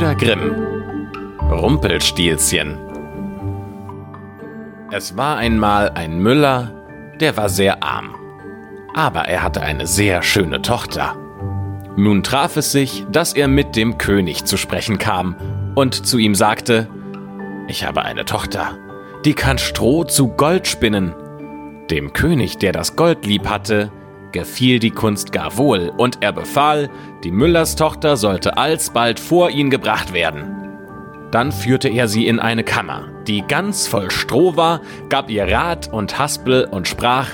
Brüder Grimm Rumpelstilzchen Es war einmal ein Müller, der war sehr arm. Aber er hatte eine sehr schöne Tochter. Nun traf es sich, dass er mit dem König zu sprechen kam und zu ihm sagte, Ich habe eine Tochter, die kann Stroh zu Gold spinnen. Dem König, der das Gold lieb hatte, gefiel die Kunst gar wohl, und er befahl, die Müllerstochter sollte alsbald vor ihn gebracht werden. Dann führte er sie in eine Kammer, die ganz voll Stroh war, gab ihr Rat und Haspel und sprach,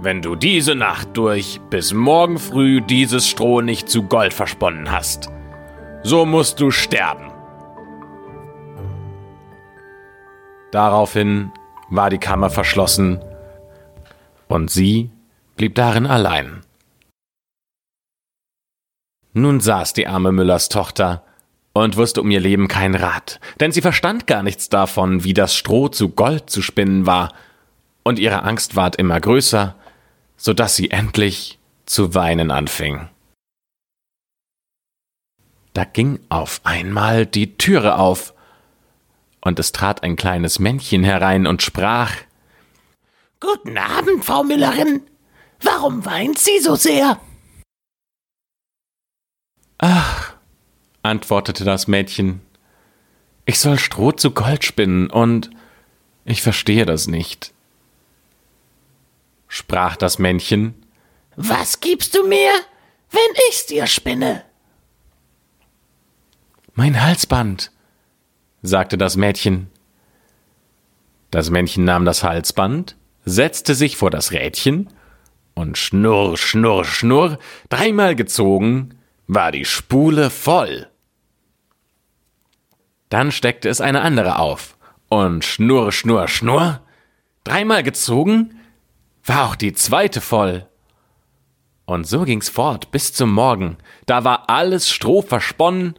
Wenn du diese Nacht durch bis morgen früh dieses Stroh nicht zu Gold versponnen hast, so musst du sterben. Daraufhin war die Kammer verschlossen und sie blieb darin allein. Nun saß die arme Müllers Tochter und wusste um ihr Leben kein Rat, denn sie verstand gar nichts davon, wie das Stroh zu Gold zu spinnen war, und ihre Angst ward immer größer, so dass sie endlich zu weinen anfing. Da ging auf einmal die Türe auf, und es trat ein kleines Männchen herein und sprach Guten Abend, Frau Müllerin. Warum weint sie so sehr? Ach, antwortete das Mädchen, ich soll Stroh zu Gold spinnen und ich verstehe das nicht. Sprach das Männchen, Was gibst du mir, wenn ich's dir spinne? Mein Halsband, sagte das Mädchen. Das Männchen nahm das Halsband, setzte sich vor das Rädchen und schnurr, schnurr, schnurr, dreimal gezogen, war die Spule voll. Dann steckte es eine andere auf, und schnurr, schnurr, schnurr, dreimal gezogen, war auch die zweite voll. Und so ging's fort bis zum Morgen, da war alles Stroh versponnen,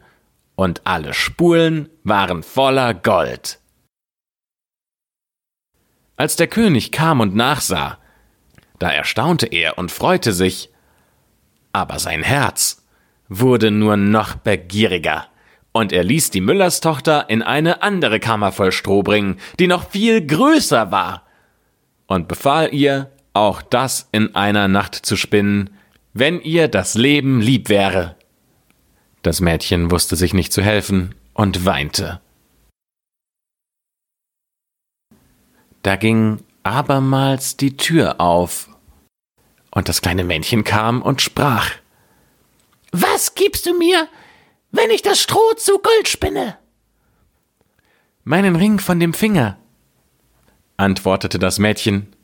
und alle Spulen waren voller Gold. Als der König kam und nachsah, da erstaunte er und freute sich, aber sein Herz wurde nur noch begieriger, und er ließ die Müllerstochter in eine andere Kammer voll Stroh bringen, die noch viel größer war, und befahl ihr, auch das in einer Nacht zu spinnen, wenn ihr das Leben lieb wäre. Das Mädchen wusste sich nicht zu helfen und weinte. Da ging abermals die Tür auf, und das kleine Männchen kam und sprach Was gibst du mir, wenn ich das Stroh zu Gold spinne? Meinen Ring von dem Finger, antwortete das Mädchen.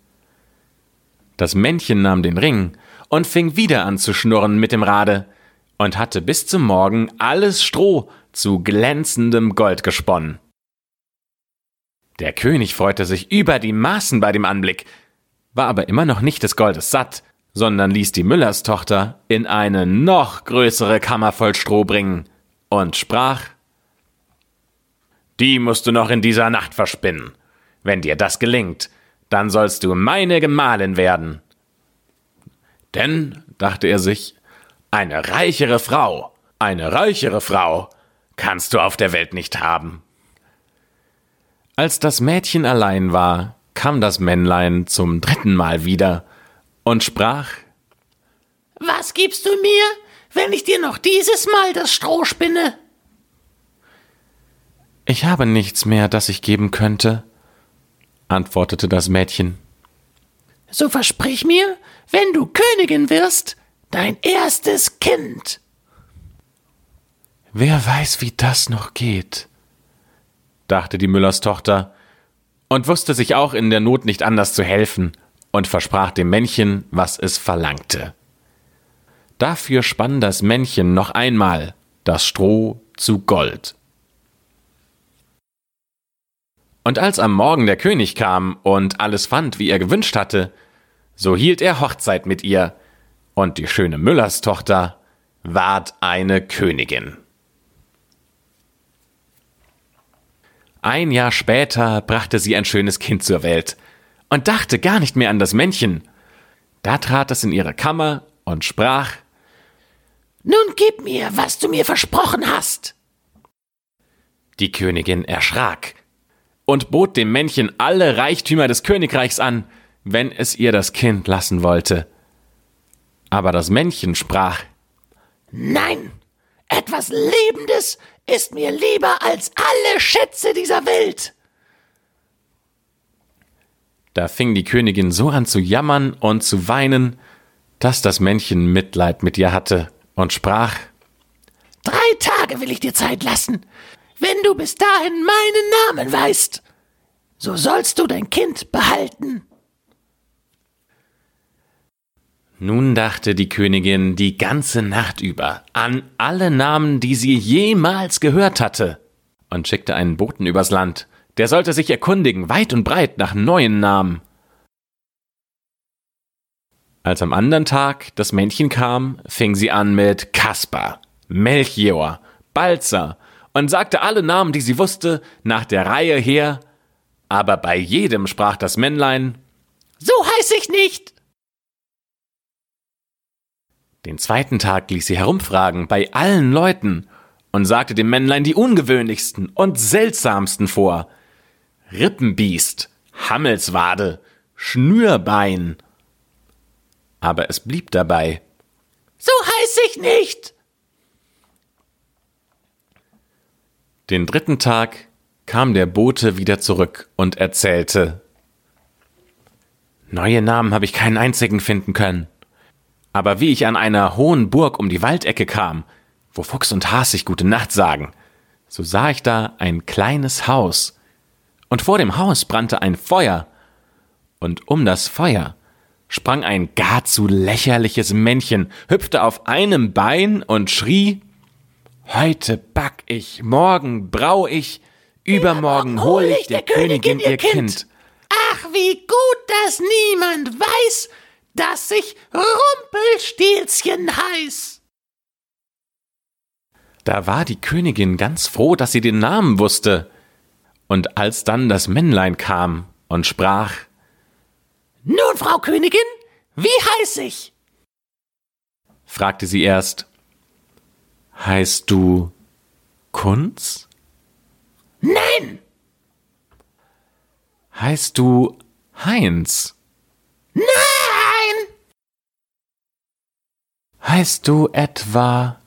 Das Männchen nahm den Ring und fing wieder an zu schnurren mit dem Rade und hatte bis zum Morgen alles Stroh zu glänzendem Gold gesponnen. Der König freute sich über die Maßen bei dem Anblick, war aber immer noch nicht des Goldes satt, sondern ließ die Müllerstochter in eine noch größere Kammer voll Stroh bringen und sprach Die musst du noch in dieser Nacht verspinnen. Wenn dir das gelingt, dann sollst du meine Gemahlin werden. Denn, dachte er sich, eine reichere Frau, eine reichere Frau kannst du auf der Welt nicht haben. Als das Mädchen allein war, kam das Männlein zum dritten Mal wieder und sprach Was gibst du mir, wenn ich dir noch dieses Mal das Stroh spinne? Ich habe nichts mehr, das ich geben könnte, antwortete das Mädchen. So versprich mir, wenn du Königin wirst, dein erstes Kind. Wer weiß, wie das noch geht, dachte die Müllers Tochter und wusste sich auch in der Not nicht anders zu helfen und versprach dem Männchen, was es verlangte. Dafür spann das Männchen noch einmal das Stroh zu Gold. Und als am Morgen der König kam und alles fand, wie er gewünscht hatte, so hielt er Hochzeit mit ihr, und die schöne Müllers Tochter ward eine Königin. Ein Jahr später brachte sie ein schönes Kind zur Welt und dachte gar nicht mehr an das Männchen. Da trat es in ihre Kammer und sprach Nun gib mir, was du mir versprochen hast. Die Königin erschrak und bot dem Männchen alle Reichtümer des Königreichs an, wenn es ihr das Kind lassen wollte. Aber das Männchen sprach Nein, etwas Lebendes ist mir lieber als alle Schätze dieser Welt. Da fing die Königin so an zu jammern und zu weinen, dass das Männchen Mitleid mit ihr hatte und sprach Drei Tage will ich dir Zeit lassen. Wenn du bis dahin meinen Namen weißt, so sollst du dein Kind behalten. Nun dachte die Königin die ganze Nacht über an alle Namen, die sie jemals gehört hatte, und schickte einen Boten übers Land, der sollte sich erkundigen, weit und breit nach neuen Namen. Als am anderen Tag das Männchen kam, fing sie an mit Kaspar, Melchior, Balzer und sagte alle Namen, die sie wusste, nach der Reihe her, aber bei jedem sprach das Männlein So heiß ich nicht. Den zweiten Tag ließ sie herumfragen bei allen Leuten und sagte dem Männlein die ungewöhnlichsten und seltsamsten vor. Rippenbiest, Hammelswade, Schnürbein. Aber es blieb dabei. So heiß ich nicht. Den dritten Tag kam der Bote wieder zurück und erzählte. Neue Namen habe ich keinen einzigen finden können. Aber wie ich an einer hohen Burg um die Waldecke kam, wo Fuchs und Has sich gute Nacht sagen, so sah ich da ein kleines Haus. Und vor dem Haus brannte ein Feuer. Und um das Feuer sprang ein gar zu lächerliches Männchen, hüpfte auf einem Bein und schrie Heute back ich, morgen brau ich, übermorgen hol ich der Königin ihr Kind. Ach, wie gut, dass niemand weiß, dass ich Rumpelstilzchen heiß. Da war die Königin ganz froh, dass sie den Namen wusste. Und als dann das Männlein kam und sprach Nun, Frau Königin, wie heiß ich? fragte sie erst Heißt du Kunz? Nein. Heißt du Heinz? Nein. Heißt du etwa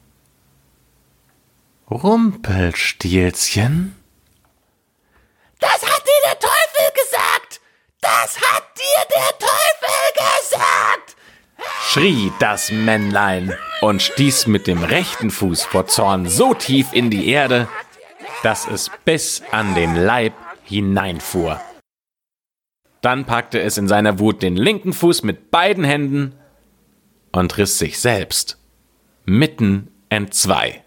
Rumpelstilzchen? Das hat dir der Teufel gesagt. Das hat dir der Teufel gesagt. schrie das Männlein und stieß mit dem rechten Fuß vor Zorn so tief in die Erde, dass es bis an den Leib hineinfuhr. Dann packte es in seiner Wut den linken Fuß mit beiden Händen und riss sich selbst mitten entzwei.